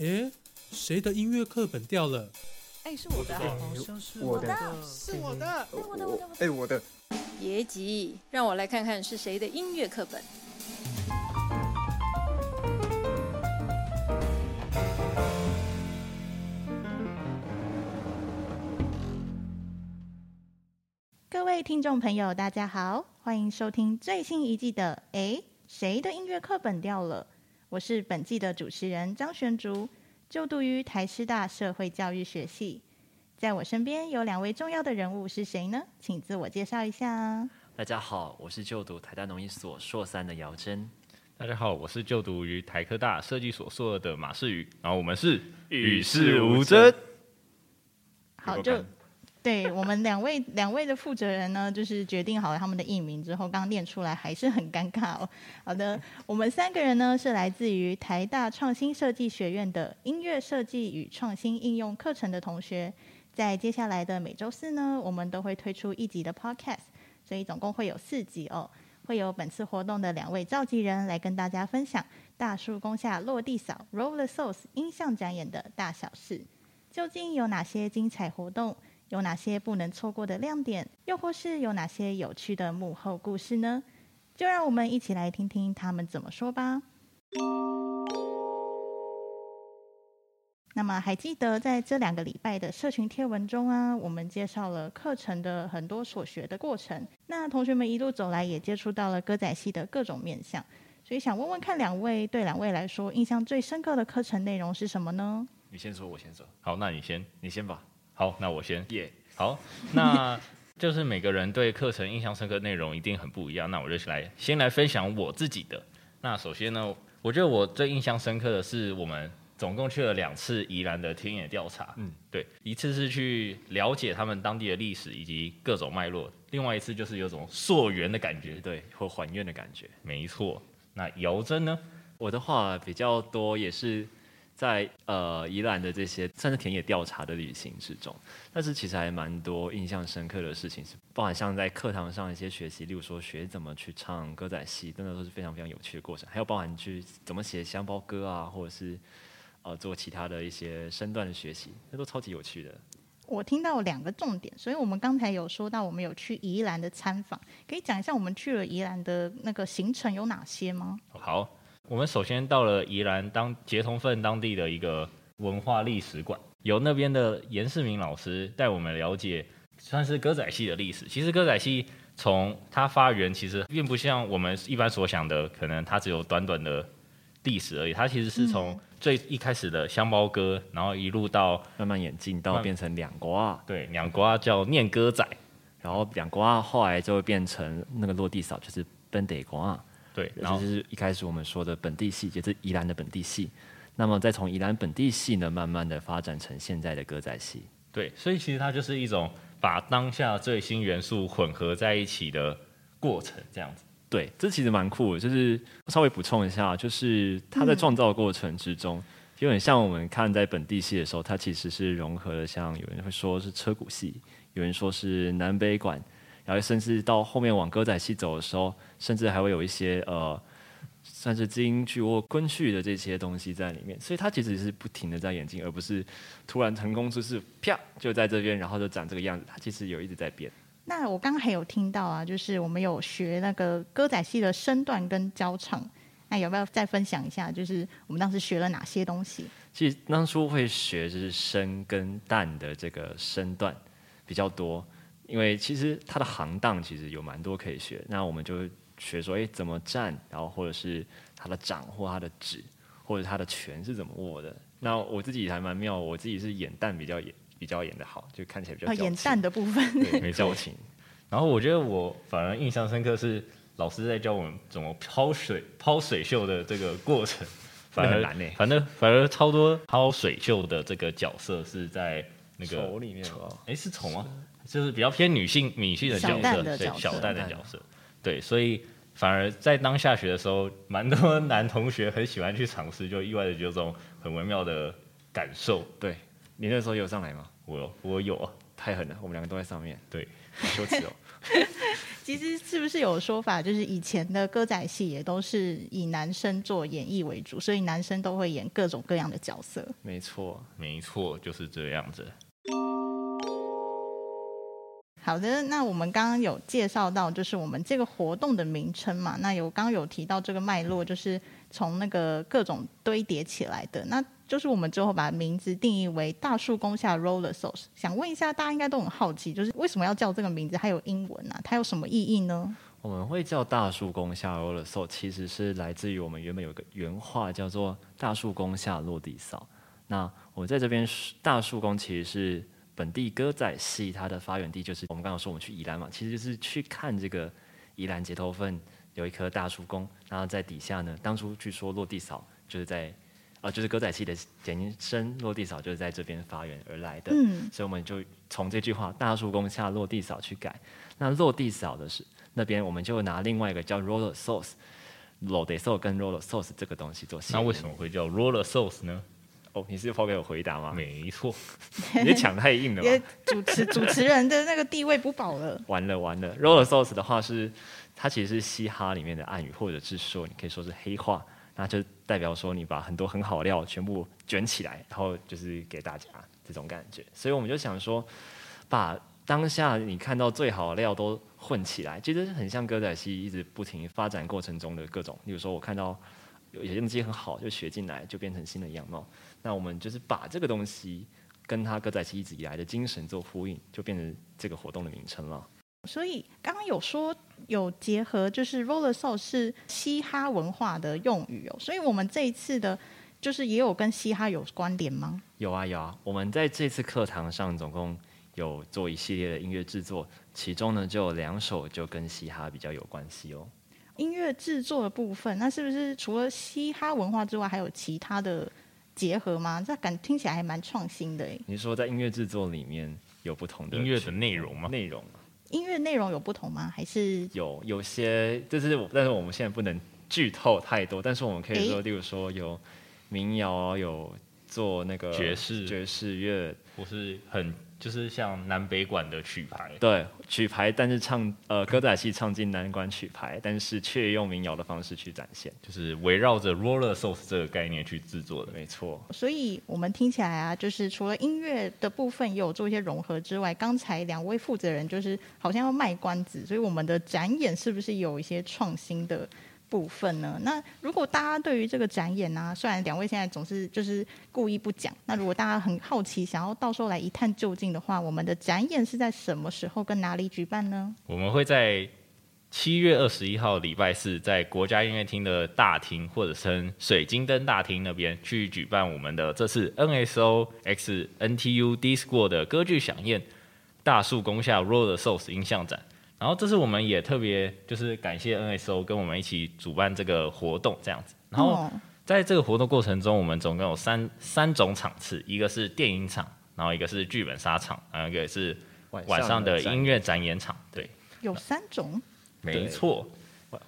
诶，谁的音乐课本掉了？哎，是我的，好像是我的，是我的，我的，我的，哎，我的。别急，让我来看看是谁的音乐课本。各位听众朋友，大家好，欢迎收听最新一季的《诶，谁的音乐课本掉了》。我是本季的主持人张玄竹，就读于台师大社会教育学系。在我身边有两位重要的人物，是谁呢？请自我介绍一下。大家好，我是就读台大农艺所硕三的姚真。大家好，我是就读于台科大设计所硕二的马世宇。然后我们是与世无争。好，就。对我们两位两位的负责人呢，就是决定好了他们的艺名之后，刚念出来还是很尴尬哦。好的，我们三个人呢是来自于台大创新设计学院的音乐设计与创新应用课程的同学，在接下来的每周四呢，我们都会推出一集的 podcast，所以总共会有四集哦。会有本次活动的两位召集人来跟大家分享大树攻下落地扫 Roll the Souls 音像展演的大小事，究竟有哪些精彩活动？有哪些不能错过的亮点，又或是有哪些有趣的幕后故事呢？就让我们一起来听听他们怎么说吧。那么，还记得在这两个礼拜的社群贴文中啊，我们介绍了课程的很多所学的过程。那同学们一路走来，也接触到了歌仔戏的各种面向。所以，想问问看，两位对两位来说，印象最深刻的课程内容是什么呢？你先说，我先说。好，那你先，你先吧。好，那我先。耶，好，那 就是每个人对课程印象深刻内容一定很不一样。那我就来先来分享我自己的。那首先呢，我觉得我最印象深刻的是我们总共去了两次宜兰的田野调查。嗯，对，一次是去了解他们当地的历史以及各种脉络，另外一次就是有种溯源的感觉，对，或还愿的感觉。没错。那姚真呢？我的话比较多，也是。在呃宜兰的这些算是田野调查的旅行之中，但是其实还蛮多印象深刻的事情，是包含像在课堂上一些学习，例如说学怎么去唱歌仔戏，真的都是非常非常有趣的过程。还有包含去怎么写香包歌啊，或者是呃做其他的一些身段的学习，那都超级有趣的。我听到两个重点，所以我们刚才有说到我们有去宜兰的参访，可以讲一下我们去了宜兰的那个行程有哪些吗？好。我们首先到了宜兰当结同分当地的一个文化历史馆，由那边的严世明老师带我们了解，算是歌仔戏的历史。其实歌仔戏从它发源，其实并不像我们一般所想的，可能它只有短短的历史而已。它其实是从最一开始的香包歌，然后一路到慢慢演进到变成两瓜，对，两瓜叫念歌仔，然后两瓜后来就会变成那个落地扫，就是奔得瓜。对，然后就是一开始我们说的本地戏，就是宜兰的本地戏。那么再从宜兰本地戏呢，慢慢的发展成现在的歌仔戏。对，所以其实它就是一种把当下最新元素混合在一起的过程，这样子。对，这其实蛮酷的。就是稍微补充一下，就是它在创造过程之中，有点像我们看在本地戏的时候，它其实是融合了，像有人会说是车鼓戏，有人说是南北管。然后甚至到后面往歌仔戏走的时候，甚至还会有一些呃，算是京剧或昆剧的这些东西在里面。所以它其实是不停的在演进，而不是突然成功就是啪就在这边，然后就长这个样子。它其实有一直在变。那我刚刚还有听到啊，就是我们有学那个歌仔戏的身段跟交唱，那有没有再分享一下？就是我们当时学了哪些东西？其实当初会学就是身跟旦的这个身段比较多。因为其实它的行当其实有蛮多可以学，那我们就学说，哎，怎么站，然后或者是他的掌或他的指，或者他的拳是怎么握的。那我自己还蛮妙，我自己是演旦比较演比较演的好，就看起来比较演旦的部分，对，没 交情。然后我觉得我反而印象深刻是老师在教我们怎么抛水抛水袖的这个过程，反而难呢。反正反而超多抛水袖的这个角色是在那个丑里面吧？哎，是丑吗？就是比较偏女性、女性的角色，对小旦的角色，对，所以反而在当下学的时候，蛮多男同学很喜欢去尝试，就意外的有种很微妙的感受。对你那时候有上来吗？我我有啊，太狠了，我们两个都在上面，对，羞耻哦。其实是不是有说法，就是以前的歌仔戏也都是以男生做演绎为主，所以男生都会演各种各样的角色。没错，没错，就是这样子。好的，那我们刚刚有介绍到，就是我们这个活动的名称嘛。那有刚刚有提到这个脉络，就是从那个各种堆叠起来的。那就是我们最后把名字定义为大树宫下 Roller Sauce。想问一下，大家应该都很好奇，就是为什么要叫这个名字？还有英文啊，它有什么意义呢？我们会叫大树宫下 Roller Sauce，其实是来自于我们原本有个原话叫做大树宫下落地扫。那我在这边大树宫其实是。本地歌仔戏，它的发源地就是我们刚刚说我们去宜兰嘛，其实就是去看这个宜兰结头份有一棵大树公，然后在底下呢，当初据说落地扫就是在，啊，就是歌仔戏的简称落地扫就是在这边发源而来的，嗯，所以我们就从这句话大树公下落地扫去改，那落地扫的是那边我们就拿另外一个叫 roller sauce，roller sauce 跟 roller sauce 这个东西做，那为什么会叫 roller sauce 呢？哦，你是抛给我回答吗？没错，你抢太硬了。主持主持人的那个地位不保了。完了完了，roller sauce 的话是，它其实是嘻哈里面的暗语，或者是说你可以说是黑话，那就代表说你把很多很好的料全部卷起来，然后就是给大家这种感觉。所以我们就想说，把当下你看到最好的料都混起来，其实很像歌仔戏一直不停发展过程中的各种。比如说我看到有些东西很好，就学进来，就变成新的样貌。那我们就是把这个东西跟他歌仔戏一直以来的精神做呼应，就变成这个活动的名称了。所以刚刚有说有结合，就是 roller soul 是嘻哈文化的用语哦。所以我们这一次的，就是也有跟嘻哈有关联吗？有啊有啊，我们在这次课堂上总共有做一系列的音乐制作，其中呢就有两首就跟嘻哈比较有关系哦。音乐制作的部分，那是不是除了嘻哈文化之外，还有其他的？结合吗？这感听起来还蛮创新的诶。你说在音乐制作里面有不同的音乐的内容吗？内容，音乐内容有不同吗？还是有有些，就是但是我们现在不能剧透太多，但是我们可以说，例如说有民谣，有做那个爵士爵士乐，或是很。就是像南北管的曲牌，对曲牌，但是唱呃歌仔戏唱进南管曲牌，但是却用民谣的方式去展现，就是围绕着 roller s o u c e 这个概念去制作的，没错。所以我们听起来啊，就是除了音乐的部分也有做一些融合之外，刚才两位负责人就是好像要卖关子，所以我们的展演是不是有一些创新的？部分呢？那如果大家对于这个展演呢，虽然两位现在总是就是故意不讲，那如果大家很好奇，想要到时候来一探究竟的话，我们的展演是在什么时候跟哪里举办呢？我们会在七月二十一号礼拜四，在国家音乐厅的大厅，或者称水晶灯大厅那边去举办我们的这次 NSO X NTU D School 的歌剧响宴大树宫下 Roller Sauce 音像展。然后这次我们也特别就是感谢 NSO 跟我们一起主办这个活动这样子。然后在这个活动过程中，我们总共有三三种场次，一个是电影场，然后一个是剧本杀场，还有一个是晚上的音乐展演场。对，有三种，没错。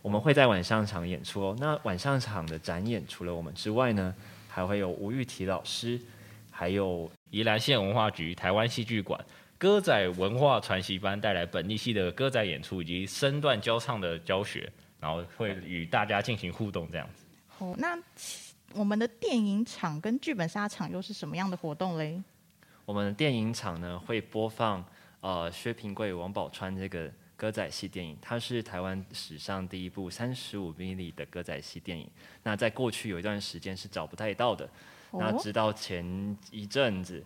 我们会在晚上场演出哦。那晚上场的展演除了我们之外呢，还会有吴玉提老师，还有宜兰县文化局台湾戏剧馆。歌仔文化传习班带来本地戏的歌仔演出以及身段教唱的教学，然后会与大家进行互动这样子。哦，那我们的电影场跟剧本杀场又是什么样的活动嘞？我们的电影场呢会播放呃薛平贵、王宝钏这个歌仔戏电影，它是台湾史上第一部三十五 mm 的歌仔戏电影。那在过去有一段时间是找不太到的，那直到前一阵子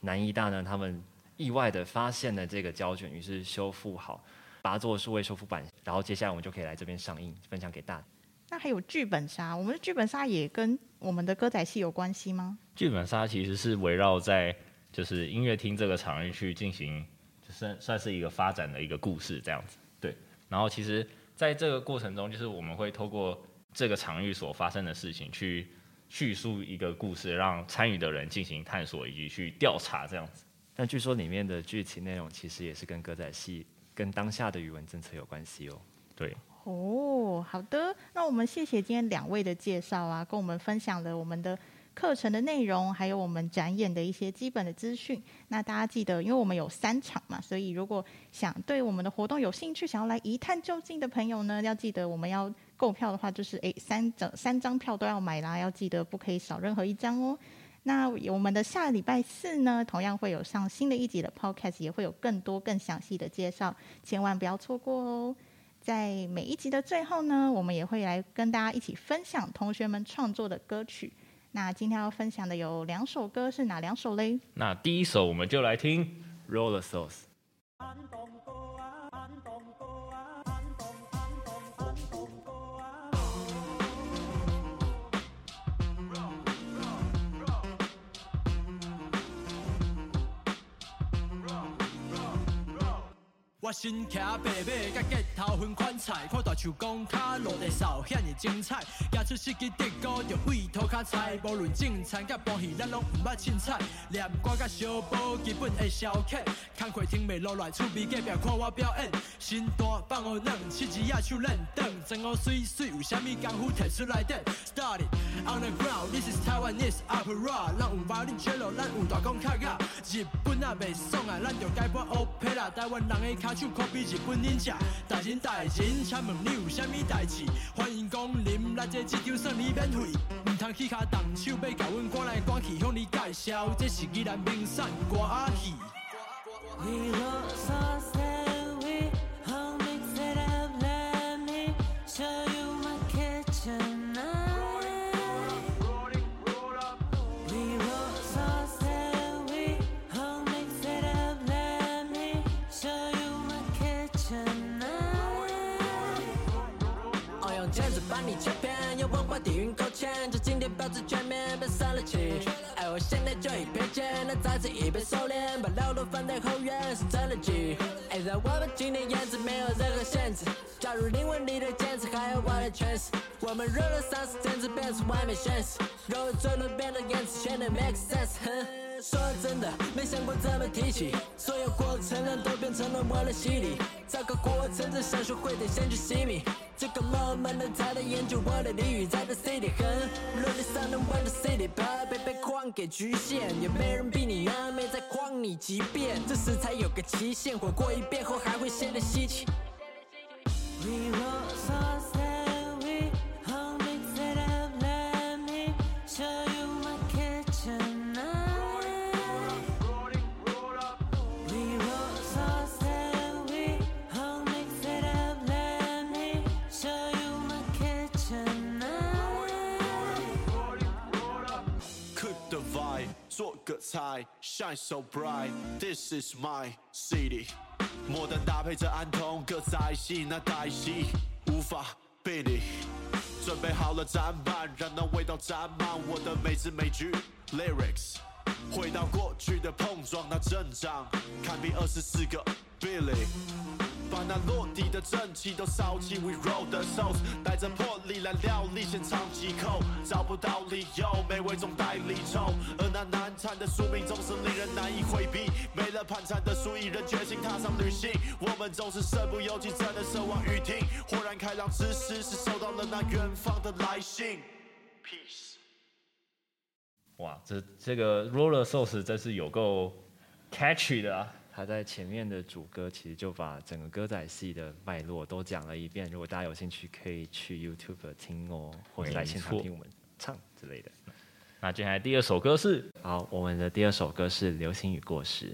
南医大呢他们。意外的发现了这个胶卷，于是修复好，把它做数位修复版，然后接下来我们就可以来这边上映，分享给大家。那还有剧本杀，我们的剧本杀也跟我们的歌仔戏有关系吗？剧本杀其实是围绕在就是音乐厅这个场域去进行，算算是一个发展的一个故事这样子。对，然后其实在这个过程中，就是我们会透过这个场域所发生的事情去叙述一个故事，让参与的人进行探索以及去调查这样子。但据说里面的剧情内容其实也是跟歌仔戏、跟当下的语文政策有关系哦。对，哦，好的，那我们谢谢今天两位的介绍啊，跟我们分享了我们的课程的内容，还有我们展演的一些基本的资讯。那大家记得，因为我们有三场嘛，所以如果想对我们的活动有兴趣，想要来一探究竟的朋友呢，要记得我们要购票的话，就是诶三整三张票都要买啦，要记得不可以少任何一张哦。那我们的下礼拜四呢，同样会有上新的一集的 Podcast，也会有更多更详细的介绍，千万不要错过哦。在每一集的最后呢，我们也会来跟大家一起分享同学们创作的歌曲。那今天要分享的有两首歌，是哪两首嘞？那第一首我们就来听《Roller Sauce》。我身骑白马，甲街头分款菜，看大树公卡落地扫，遐尼精彩。举出四支德鼓，就为涂骹菜。无论正餐甲煲戏，咱拢毋捌凊彩。念歌甲小宝，基本会消遣。工课听袂落来，厝边隔壁看我表演。心大放学软，七只野手练长。装好水水，有啥物功夫摕出来顶？Started on the ground, this is Taiwanese opera。咱有 violin cello，咱有大公卡雅。日本也袂爽啊，咱就改播 opera。台湾人的脚。手可比日本忍者，大人大人，请问你有啥物代志？欢迎光临，来这一场算你免费，唔通去卡动手，要甲阮赶来赶去向你介绍，这是宜兰名产歌戏。我们今天言辞没有任何限制，加入灵魂里的坚持，还有我的诠释。我们热了三十天，只变成完美现实，肉嘴唇变得言辞显得 make sense。说真的，没想过怎么提起，所有过程都变成了我的洗礼。找个过程只想学会得先去洗米。这个浪漫的才来研究我的俚语，在这 city 很落地上能玩的 city，怕被被框给局限，也没人比你完美，再框你几遍，这时才有个期限，活过一遍后还会显得稀奇。，shine so bright，this is my city。摩登搭配着安童，各在戏那台戏无法比拟。准备好了展板，让那味道沾满我的每字每句 lyrics。回到过去的碰撞，那阵仗，堪比二十四个 Billy。把那落地的正气都烧起，We roll the souls，带着魄力来料理现场几口，找不到理由，美味总带离愁，而那难缠的宿命总是令人难以回避。没了盘缠的输赢，人决心踏上旅行，我们总是身不由己，真的奢望雨停。豁然开朗之时，是收到了那远方的来信。Peace。哇，这这个 Roller Sauce 真是有够 catchy 的啊！他在前面的主歌其实就把整个歌仔戏的脉络都讲了一遍。如果大家有兴趣，可以去 YouTube 听哦，或者来现场听我们唱之类的。那接下来第二首歌是，好，我们的第二首歌是《流星雨过时》。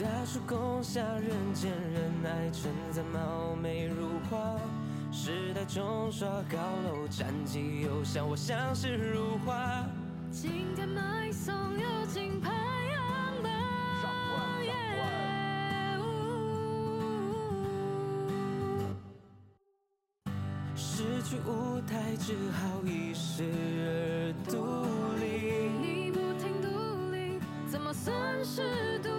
大树拱下，人见人爱，春在貌美如花。时代冲刷高楼战绩，又像我相视如花。今天买送又进培养吧。上万。失去舞台，只好一世而独立。你不停独立，怎么算是独？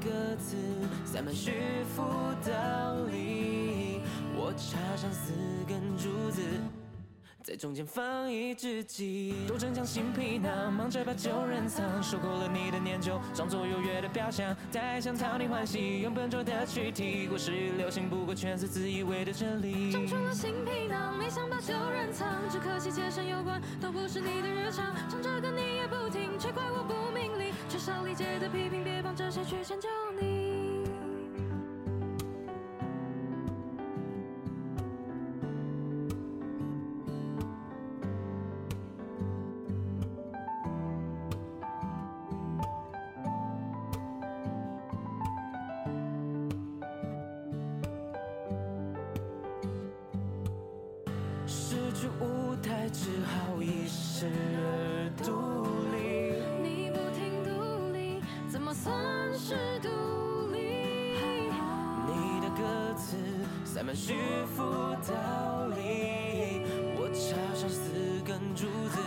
歌词塞满虚浮道理，我插上四根柱子。在中间放一只鸡，都逞强新皮囊，忙着把旧人藏，受够了你的念旧，装作优越的表象，太想讨你欢喜，用笨拙的躯体，过时与流行，不过全是自以为的真理。长出了新皮囊，没想把旧人藏，只可惜切身有关，都不是你的日常。唱着歌你也不理解的批评，别帮着谁去迁就你。失去舞台，只好遗世算是独立？你的歌词塞满虚浮道理，我插上四根柱子，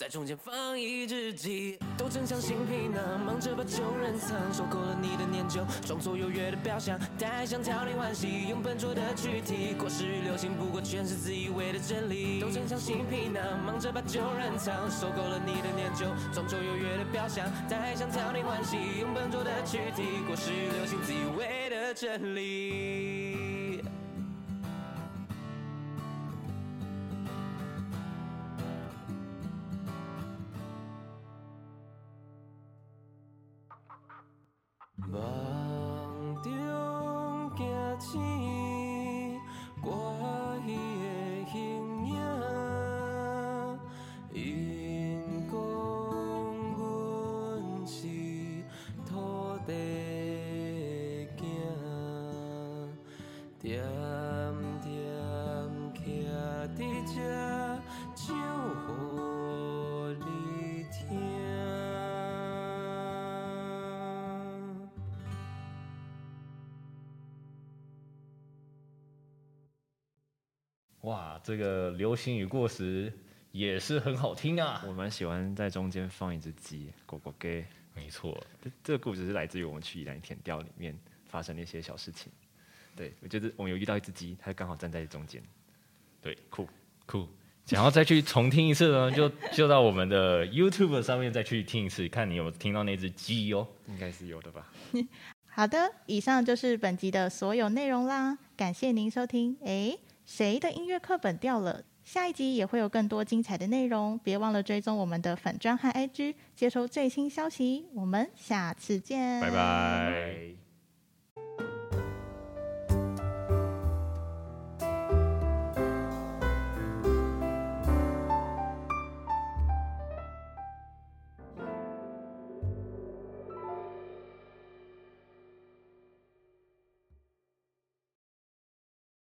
在中间放一只鸡，都逞强新皮囊，忙着把旧人藏，受够了你的念旧，装作优越的表象，太想讨你欢喜，用笨拙的躯体，过时与流行，不过全是自以为的真理，都逞强新皮囊，忙着把旧人藏，受够了你的念旧，装作优越的表象，太想讨你欢喜，用笨拙的躯体，过时与流行，自以为的真理。哇，这个流行与过时也是很好听啊。我蛮喜欢在中间放一只鸡，狗狗给。没错，这这个故事是来自于我们去宜兰田调里面发生的一些小事情。对，我觉得我们有遇到一只鸡，它刚好站在中间。对，酷。酷。想要再去重听一次呢，就就到我们的 YouTube 上面再去听一次，看你有没有听到那只鸡哦。应该是有的吧。好的，以上就是本集的所有内容啦，感谢您收听。诶，谁的音乐课本掉了？下一集也会有更多精彩的内容，别忘了追踪我们的粉砖和 IG，接收最新消息。我们下次见，拜拜。